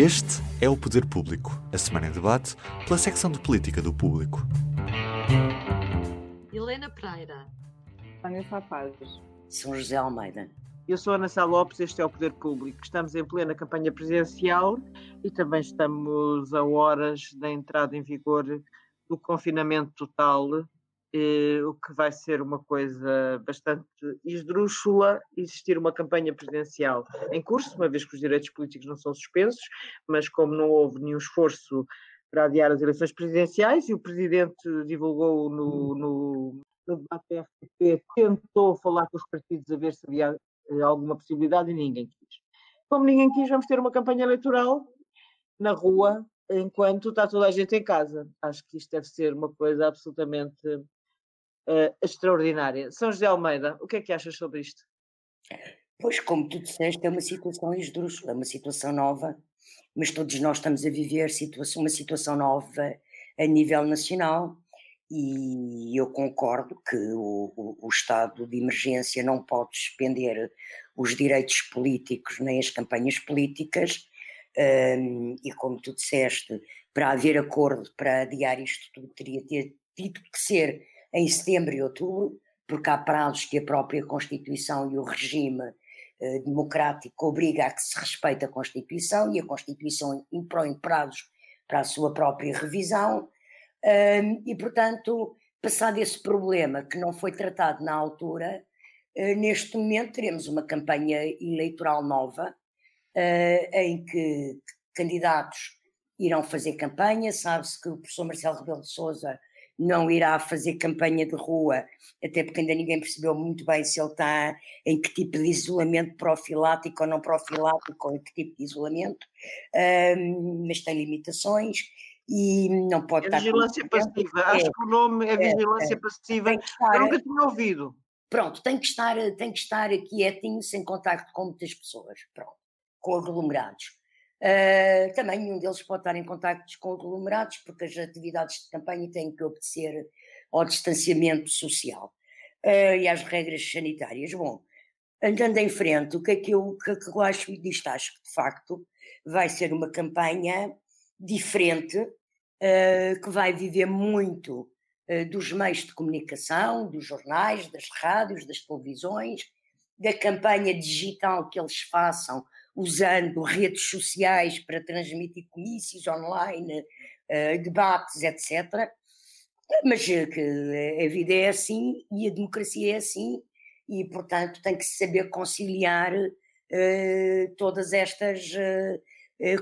Este é o Poder Público, a semana em debate pela secção de política do público. Helena Pereira. Vanessa Pazes. São José Almeida. Eu sou Ana Sá Lopes, este é o Poder Público. Estamos em plena campanha presidencial e também estamos a horas da entrada em vigor do confinamento total eh, o que vai ser uma coisa bastante esdrúxula existir uma campanha presidencial em curso, uma vez que os direitos políticos não são suspensos, mas como não houve nenhum esforço para adiar as eleições presidenciais e o Presidente divulgou no, no, no debate RTP, tentou falar com os partidos a ver se havia eh, alguma possibilidade e ninguém quis. Como ninguém quis, vamos ter uma campanha eleitoral na rua enquanto está toda a gente em casa. Acho que isto deve ser uma coisa absolutamente uh, extraordinária. São José Almeida, o que é que achas sobre isto? Pois, como tu disseste, é uma situação esdrúxula, é uma situação nova, mas todos nós estamos a viver situação, uma situação nova a nível nacional e eu concordo que o, o, o, estado de emergência não pode suspender os direitos políticos nem as campanhas políticas um, e como tu disseste, para haver acordo para adiar isto tudo teria ter, tido que ser em setembro e outubro, porque há prazos que a própria Constituição e o regime eh, democrático obriga a que se respeite a Constituição e a Constituição impõe prazos para a sua própria revisão. Um, e, portanto, passado esse problema que não foi tratado na altura, uh, neste momento teremos uma campanha eleitoral nova uh, em que candidatos irão fazer campanha, sabe-se que o professor Marcelo Rebelo de Sousa não irá fazer campanha de rua, até porque ainda ninguém percebeu muito bem se ele está em que tipo de isolamento profilático ou não profilático, ou em que tipo de isolamento, um, mas tem limitações e não pode é estar. Vigilância passiva, acho é, que o nome é, é vigilância é, passiva, estar, eu nunca tinha ouvido. Pronto, tem que estar, tem que estar quietinho, sem contacto com muitas pessoas, pronto, com aglomerados. Uh, também nenhum deles pode estar em contactos com aglomerados, porque as atividades de campanha têm que obedecer ao distanciamento social uh, e às regras sanitárias. Bom, andando em frente, o que é que eu, que, é que eu acho disto? Acho que de facto vai ser uma campanha diferente, uh, que vai viver muito dos meios de comunicação, dos jornais, das rádios, das televisões, da campanha digital que eles façam usando redes sociais para transmitir comícios online, uh, debates, etc. Mas uh, que a vida é assim e a democracia é assim, e portanto tem que saber conciliar uh, todas estas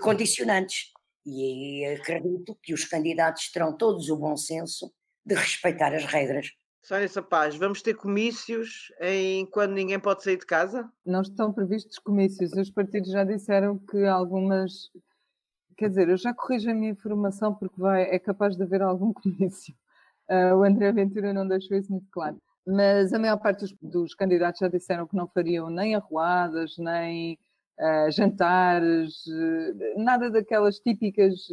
condicionantes. E acredito que os candidatos terão todos o bom senso de respeitar as regras. Sónia Sapaz, vamos ter comícios em quando ninguém pode sair de casa? Não estão previstos comícios. Os partidos já disseram que algumas. Quer dizer, eu já corrijo a minha informação porque vai, é capaz de haver algum comício. Uh, o André Ventura não deixou isso muito claro. Mas a maior parte dos, dos candidatos já disseram que não fariam nem arruadas, nem uh, jantares, uh, nada daquelas típicas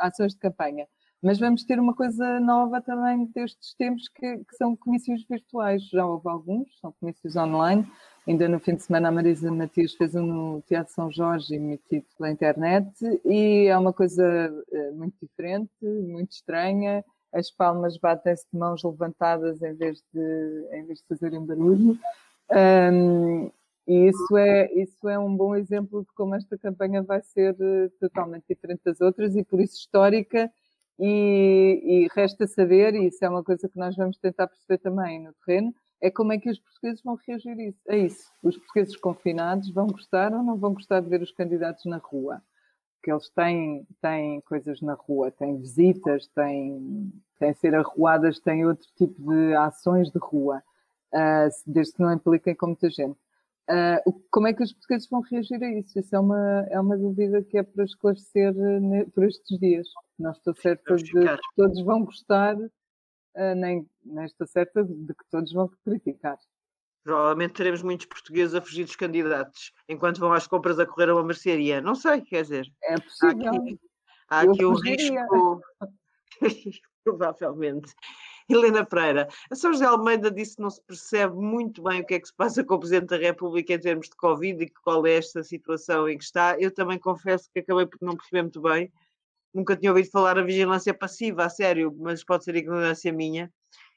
ações de campanha. Mas vamos ter uma coisa nova também destes tempos que, que, são comícios virtuais. Já houve alguns, são comícios online. Ainda no fim de semana a Marisa Matias fez um no Teatro São Jorge, emitido pela internet, e é uma coisa eh, muito diferente, muito estranha. As palmas batem-se de mãos levantadas em vez de, em vez de fazerem barulho. Um, e isso é, isso é um bom exemplo de como esta campanha vai ser eh, totalmente diferente das outras e por isso histórica e, e, resta saber, e isso é uma coisa que nós vamos tentar perceber também no terreno, é como é que os portugueses vão reagir a isso. Os portugueses confinados vão gostar ou não vão gostar de ver os candidatos na rua? Porque eles têm, têm coisas na rua, têm visitas, têm, têm ser arruadas, têm outro tipo de ações de rua, uh, desde que não impliquem com muita gente. Uh, como é que os portugueses vão reagir a isso? Isso é uma, é uma dúvida que é para esclarecer uh, por estes dias. Não estou certa de que todos vão gostar, uh, nem, nem estou certa de que todos vão criticar. Provavelmente teremos muitos portugueses a fugir dos candidatos enquanto vão às compras a correr a uma mercearia. Não sei, quer dizer. É possível. Há aqui, há aqui um risco. Provavelmente. Helena Pereira, a São José Almeida disse que não se percebe muito bem o que é que se passa com o Presidente da República em termos de Covid e qual é esta situação em que está. Eu também confesso que acabei por não perceber muito bem. Nunca tinha ouvido falar a vigilância passiva, a sério, mas pode ser ignorância minha.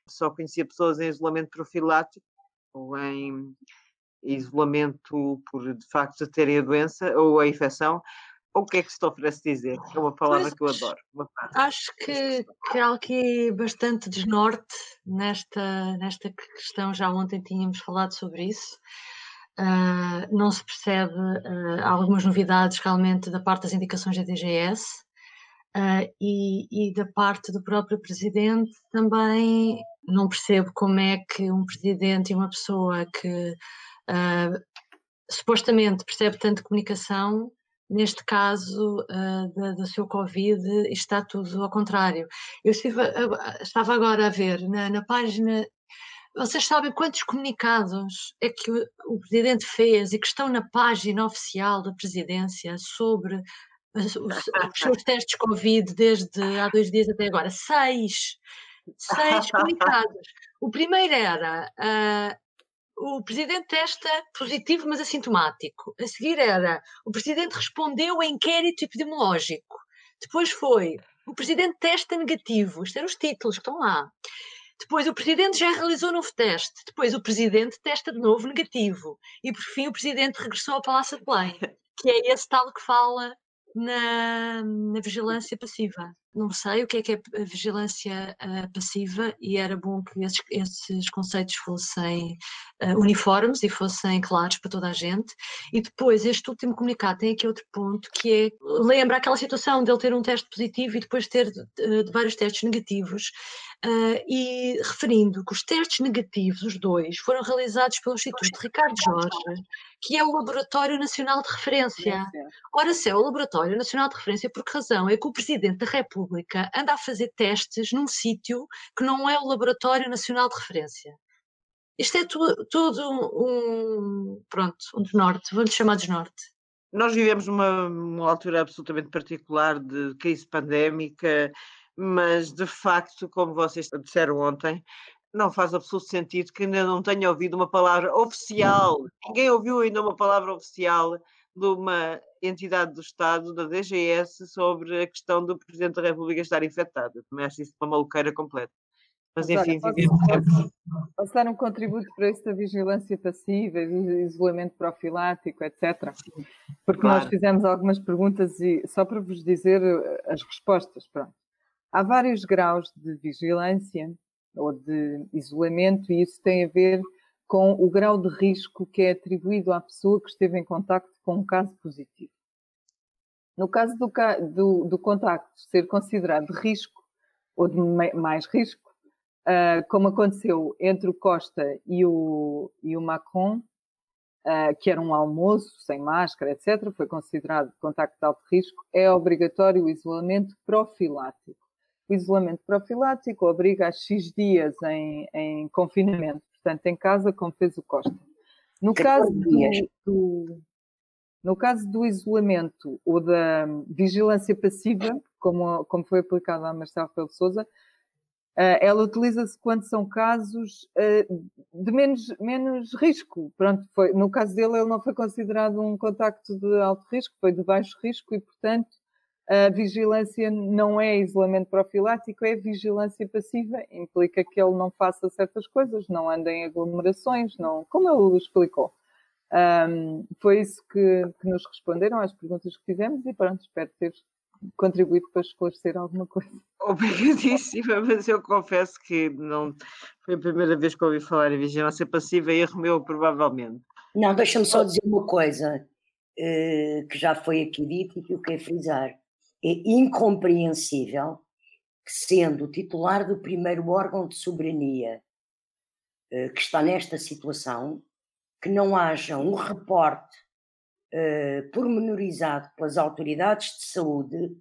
Só conhecia pessoas em isolamento profilático ou em isolamento por de facto terem a doença ou a infecção, o que é que se te oferece dizer? É uma palavra pois, que eu adoro. Acho que, que há aqui bastante desnorte nesta, nesta questão. Já ontem tínhamos falado sobre isso. Uh, não se percebe uh, algumas novidades realmente da parte das indicações da DGS uh, e, e, da parte do próprio presidente também não percebo como é que um presidente e uma pessoa que supostamente percebe tanto comunicação neste caso uh, do seu Covid, está tudo ao contrário. Eu estive, estava agora a ver na, na, página. Vocês sabem quantos comunicados é que o, o, Presidente fez e que estão na página oficial da Presidência sobre os, os seus testes Covid desde há dois dias até agora? Seis! Seis comunicados. O primeiro era uh, o presidente testa positivo, mas assintomático. A seguir era o presidente respondeu a inquérito epidemiológico. Depois foi o presidente testa negativo. Isto eram os títulos que estão lá. Depois o presidente já realizou novo teste. Depois o presidente testa de novo negativo. E por fim o presidente regressou ao Palácio de Belém, que é esse tal que fala na, na vigilância passiva não sei o que é que é a vigilância uh, passiva e era bom que esses, esses conceitos fossem uh, uniformes e fossem claros para toda a gente. E depois, este último comunicado tem aqui outro ponto que é, lembra aquela situação de ele ter um teste positivo e depois ter de, de vários testes negativos e referindo que os testes negativos, os dois, foram realizados pelo Instituto Ricardo Jorge, que é o Laboratório Nacional de Referência. Ora, se é o Laboratório Nacional de Referência, por que razão é que o Presidente da República República anda a fazer testes num sítio que não é o Laboratório Nacional de Referência. Isto é tudo, um, pronto, um desnorte, vou-lhe chamar desnorte. Nós vivemos uma altura absolutamente particular de crise pandémica, mas de facto, como vocês disseram ontem, não faz absoluto sentido que ainda não tenha ouvido uma palavra oficial. Ninguém ouviu ainda uma palavra oficial de uma entidade do Estado, da DGS, sobre a questão do Presidente da República estar infectado. Eu também acho isso uma maluqueira completa. Mas enfim, Olha, posso, posso, dar um contributo para da vigilância passiva, isolamento profilático, etc. Porque claro. nós fizemos algumas perguntas e só para vos dizer eh, as respostas, pronto. Há vários graus de vigilância ou de isolamento e isso tem a ver com o grau de risco que é atribuído à pessoa que esteve em contacto com um caso positivo. No caso do, do, do contacto ser considerado de risco ou de mais risco, uh, como aconteceu entre o Costa e o, e o Macron, uh, que era um almoço sem máscara, etc., foi considerado contacto de alto risco, é obrigatório o isolamento profilático. O isolamento profilático obriga a X dias em, em confinamento portanto, em casa, como fez o Costa. No caso do, do, no caso do isolamento ou da vigilância passiva, como, como foi aplicado à Marcelo Pelo Souza, Uh, ela utiliza-se quando são casos uh, de menos, menos risco. Pronto, foi, no caso dele, ele não foi considerado um contacto de alto risco, foi de baixo risco e, portanto, a vigilância não é isolamento profilático, é vigilância passiva. Implica que ele não faça certas coisas, não ande em aglomerações, não, como ele explicou. Um, foi isso que, que, nos responderam às perguntas que fizemos e pronto, espero ter contribuído para esclarecer alguma coisa. Obrigadíssima, mas eu confesso que não foi a primeira vez que ouvi falar em vigilância passiva e erro meu, provavelmente. Não, deixa-me só dizer uma coisa uh, que já foi aqui dito e que eu quero frisar é incompreensível que, sendo o titular do primeiro órgão de soberania eh, que está nesta situação, que não haja um reporte uh, pormenorizado pelas autoridades de saúde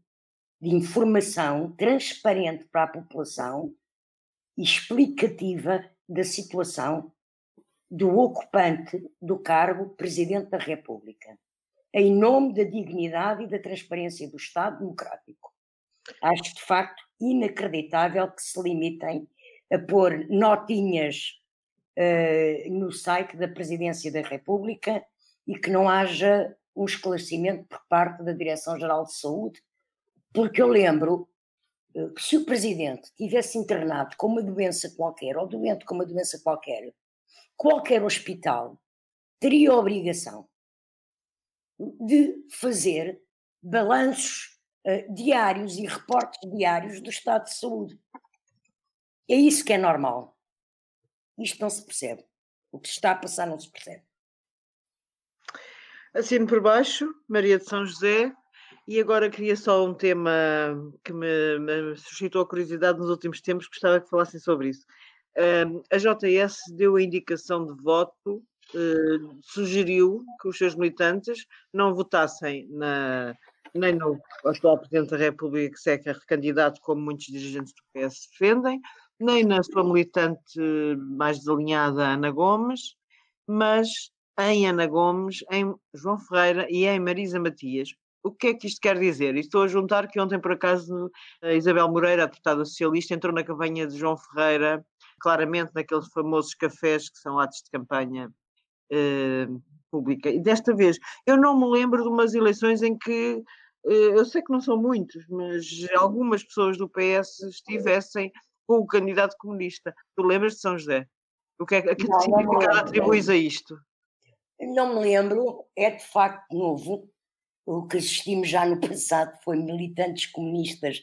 de informação transparente para a população explicativa da situação do ocupante do cargo Presidente da República, em nome da dignidade e da transparência do Estado Democrático. Acho de facto inacreditável que se limitem a pôr notinhas no site da Presidência da República e que não haja um esclarecimento por parte da Direção-Geral de Saúde, porque eu lembro uh, que se o Presidente tivesse internado com uma doença qualquer, ou doente com uma doença qualquer, qualquer hospital teria a obrigação de fazer balanços uh, diários e reportes diários do estado de saúde. É isso que é normal. Isto não se percebe. O que está a passar não se percebe. Assino por baixo, Maria de São José, e agora queria só um tema que me, me suscitou a curiosidade nos últimos tempos, gostava que falassem sobre isso. Uh, a JS deu a indicação de voto, uh, sugeriu que os seus militantes não votassem na, nem no atual Presidente da República, que se é recandidato, como muitos dirigentes do PS defendem, nem na sua militante mais desalinhada Ana Gomes, mas em Ana Gomes, em João Ferreira e em Marisa Matias. O que é que isto quer dizer? Estou a juntar que ontem, por acaso, a Isabel Moreira, a deputada socialista, entrou na campanha de João Ferreira, claramente naqueles famosos cafés que são atos de campanha eh, pública. E desta vez, eu não me lembro de umas eleições em que, eh, eu sei que não são muitos, mas algumas pessoas do PS estivessem com o candidato comunista. Tu lembras de São José? O que é que não, significado atribuis a isto? Não me lembro, é de facto novo. O que assistimos já no passado foi militantes comunistas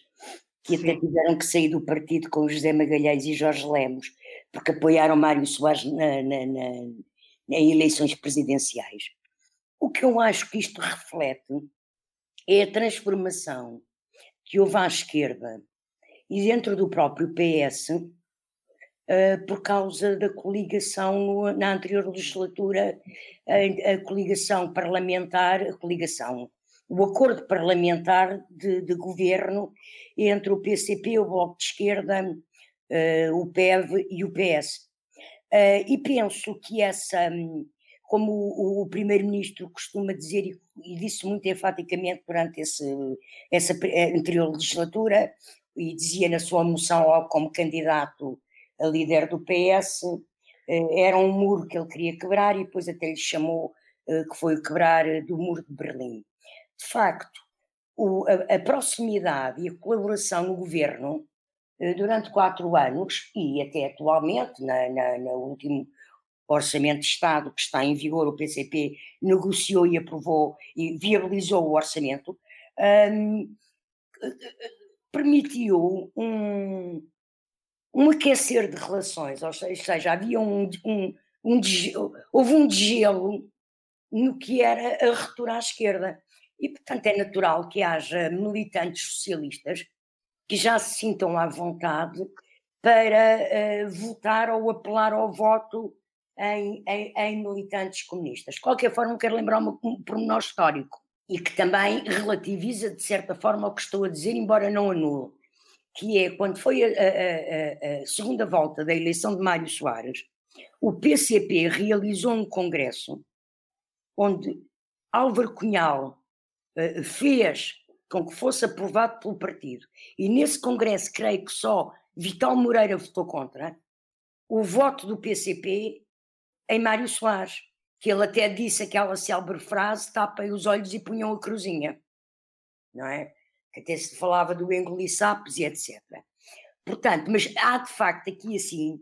que Sim. até tiveram que sair do partido com José Magalhães e Jorge Lemos, porque apoiaram Mário Soares na, na, na, em eleições presidenciais. O que eu acho que isto reflete é a transformação que houve à esquerda e dentro do próprio PS, uh, eh, por causa da coligação no, na anterior legislatura, a, a, coligação parlamentar, a coligação, o acordo parlamentar de, de governo entre o PCP, o Bloco de Esquerda, uh, o PEV e o PS. Uh, eh, e penso que essa, como o, o primeiro-ministro costuma dizer, e, e, disse muito enfaticamente durante esse, essa anterior legislatura, e dizia na sua moção como candidato a líder do PS, eh, era um muro que ele queria quebrar e depois até lhe chamou eh, que foi o quebrar do muro de Berlim. De facto, a, proximidade e a colaboração no governo eh, durante quatro anos e até atualmente, na, na, no último Orçamento de Estado que está em vigor, o PCP negociou e aprovou e viabilizou o orçamento, um, permitiu um, um aquecer de relações, ou seja, havia um, um, um houve um degelo no que era a ruptura à esquerda. E, portanto, é natural que haja militantes socialistas que já se sintam à vontade para uh, votar ou apelar ao voto em, em, em, militantes comunistas. De qualquer forma, quero lembrar um, um pormenor histórico e que também relativiza, de certa forma, o que estou a dizer, embora não anule, que é quando foi a, a, a, segunda volta da eleição de Mário Soares, o PCP realizou um congresso onde Álvaro Cunhal uh, fez com que fosse aprovado pelo partido, e nesse congresso creio que só Vital Moreira votou contra, o voto do PCP em Mário Soares que ele até disse aquela célebre frase: tapem os olhos e punham a cruzinha, não é? Que até se falava do engolir sapos e etc. Portanto, mas há de facto aqui assim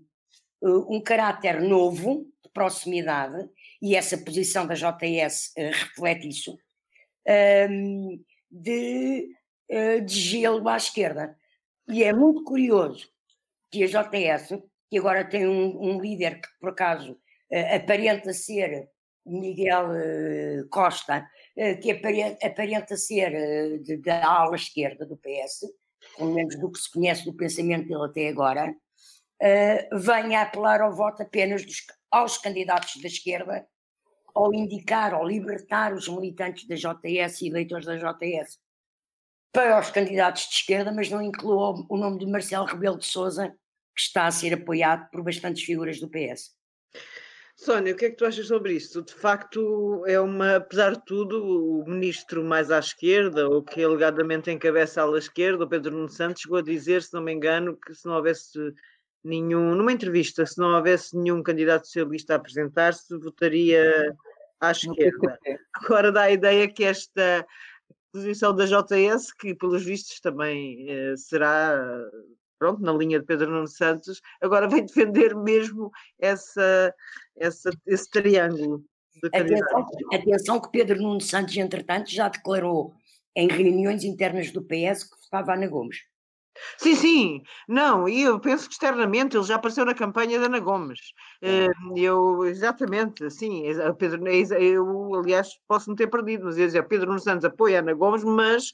eh, um caráter novo de proximidade, e essa posição da JS uh, reflete isso, ehm, de, uh, de gelo à esquerda. E é muito curioso que a JS, que agora tem um, um líder que por acaso aparenta ser Miguel uh, Costa, uh, que aparenta, ser da ala esquerda do PS, pelo menos do que se conhece do pensamento dele até agora, venha apelar ao voto apenas dos, aos candidatos da esquerda ao indicar, ao libertar os militantes da JS e eleitores da JS para os candidatos de esquerda, mas não incluiu o nome de Marcelo Rebelo de Sousa, que está a ser apoiado por bastantes figuras do PS. Sónia, o que é que tu achas sobre isso? De facto, é uma, apesar de tudo, o ministro mais à esquerda, ou que alegadamente encabeça a ala esquerda, o Pedro Nuno Santos, chegou a dizer, se não me engano, que se não houvesse nenhum, numa entrevista, se não houvesse nenhum candidato socialista a apresentar-se, votaria à esquerda. Agora dá a ideia que esta posição da JS, que pelos vistos também eh, será pronto, na linha de Pedro Nuno Santos, agora vem defender mesmo essa, essa, esse triângulo. Atenção, atenção que Pedro Nuno Santos, entretanto, já declarou em reuniões internas do PS que votava Ana Gomes. Sim, sim, não, e eu penso que externamente ele já apareceu na campanha da Ana Gomes. Eh, eu, exatamente, sim, Pedro, eu, aliás, posso me ter perdido, mas ia dizer, Pedro Nuno Santos apoia a Ana Gomes, mas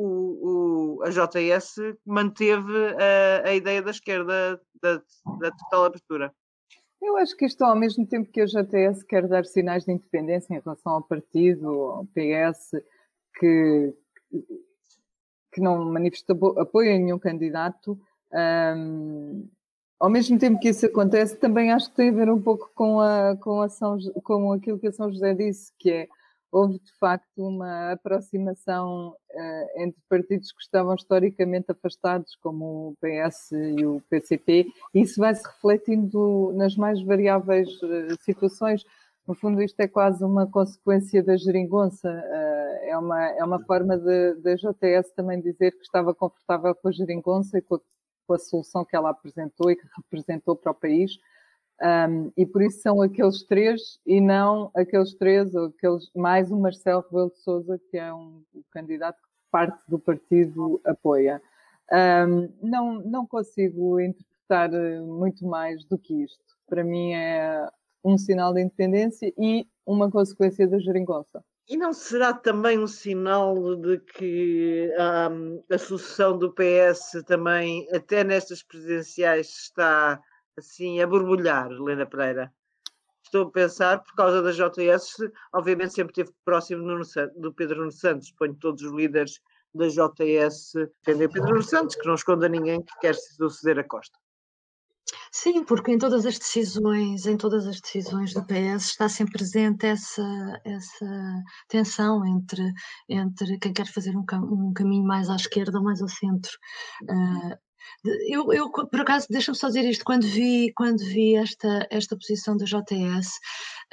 o, o, a JS manteve a, a ideia da esquerda da, da total abertura. Eu acho que isto, ao mesmo tempo que a JTS quer dar sinais de independência em relação ao partido, ao PS, que, que não manifesta apoio a nenhum candidato, um, ao mesmo tempo que isso acontece, também acho que tem a ver um pouco com, a, com, a São, com aquilo que a São José disse, que é houve de facto uma aproximação uh, entre partidos que estavam historicamente afastados, como o PS e o PCP, e isso vai se refletindo nas mais variáveis uh, situações. No fundo, isto é quase uma consequência da geringonça, uh, é, uma, é uma forma da JTS também dizer que estava confortável com a geringonça e com a, com a solução que ela apresentou e que representou para o país um, e por isso são aqueles três e não aqueles três ou aqueles mais o Marcelo Rebelo de Sousa, que é um, um candidato que parte do partido apoia. Um, não, não consigo interpretar eh, muito mais do que isto. Para mim é um sinal de independência e uma consequência da geringonça. E não será também um sinal de que um, a sucessão do PS também, até nestas presidenciais, está assim a borbulhar, Helena Pereira. Estou a pensar, por causa da JS, obviamente sempre esteve próximo do Pedro Nuno Santos, ponho todos os líderes da JS defender Pedro Nuno Santos, que não esconda ninguém que quer suceder a Costa. Sim, porque em todas as decisões, em todas as decisões do PS está sempre presente essa, essa tensão entre, entre quem quer fazer um, um caminho mais à esquerda ou mais ao centro. Uh, eu, eu por acaso, deixa-me só dizer isto, quando vi, quando vi esta, esta posição da JS,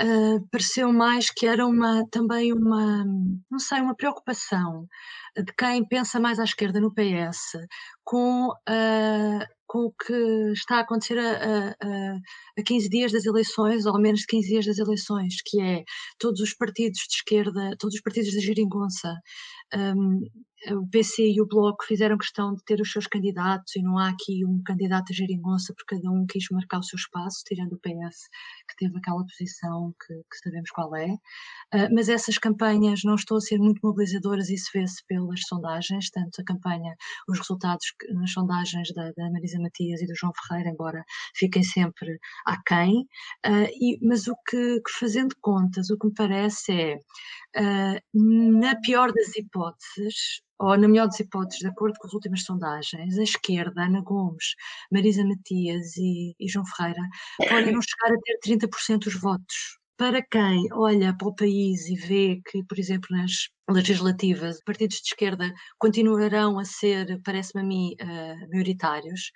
uh, pareceu mais que era uma, também uma, não sei, uma preocupação de quem pensa mais à esquerda no PS com, uh, com o que está a acontecer a, a, a 15 dias das eleições, ou ao menos 15 dias das eleições, que é todos os partidos de esquerda, todos os partidos da geringonça um, o PC e o Bloco fizeram questão de ter os seus candidatos e não há aqui um candidato a geringonça porque cada um quis marcar o seu espaço, tirando o PS, que teve aquela posição que, que sabemos qual é. Uh, mas essas campanhas não estão a ser muito mobilizadoras, isso vê-se pelas sondagens, tanto a campanha, os resultados nas sondagens da, da Marisa Matias e do João Ferreira, embora fiquem sempre aquém, uh, e, mas o que, que, fazendo contas, o que me parece é, uh, na pior das hipóteses, ou na melhor das hipóteses, de acordo com as últimas sondagens, a esquerda, Ana Gomes, Marisa Matias e, e João Ferreira, podem não chegar a ter 30% dos votos. Para quem olha para o país e vê que, por exemplo, nas legislativas, partidos de esquerda continuarão a ser, parece-me a mim, uh, maioritários,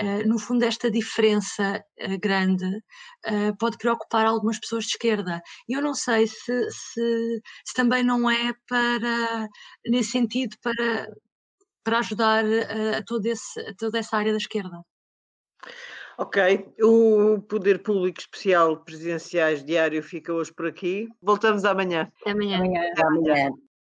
uh, no fundo, esta diferença uh, grande pode preocupar algumas pessoas de esquerda. E eu não sei se, se, se, também não é para, nesse sentido, para, para ajudar a, todo esse, a toda essa área da esquerda. Ok, o Poder Público Especial Presidenciais Diário fica hoje por aqui. Voltamos amanhã. Até amanhã. amanhã. Até amanhã.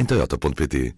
em Toyota.pt